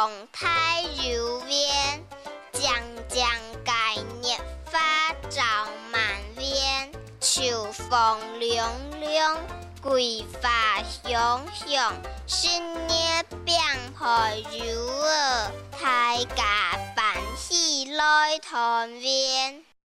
红台如烟，将将盖热花照满边。秋风凉凉，桂花香香，新年变化如儿，大家欢喜来团圆。